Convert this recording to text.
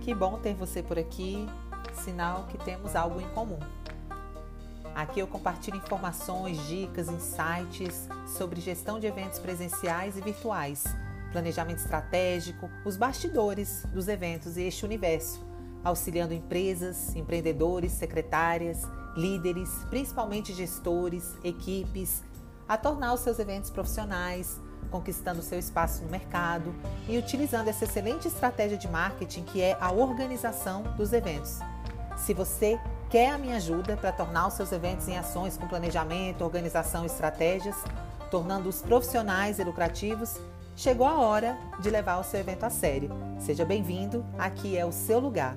Que bom ter você por aqui, sinal que temos algo em comum. Aqui eu compartilho informações, dicas, insights sobre gestão de eventos presenciais e virtuais, planejamento estratégico, os bastidores dos eventos e este universo, auxiliando empresas, empreendedores, secretárias, líderes, principalmente gestores, equipes, a tornar os seus eventos profissionais, conquistando seu espaço no mercado e utilizando essa excelente estratégia de marketing que é a organização dos eventos. Se você quer a minha ajuda para tornar os seus eventos em ações com planejamento, organização e estratégias, tornando-os profissionais e lucrativos, chegou a hora de levar o seu evento a sério. Seja bem-vindo, aqui é o seu lugar.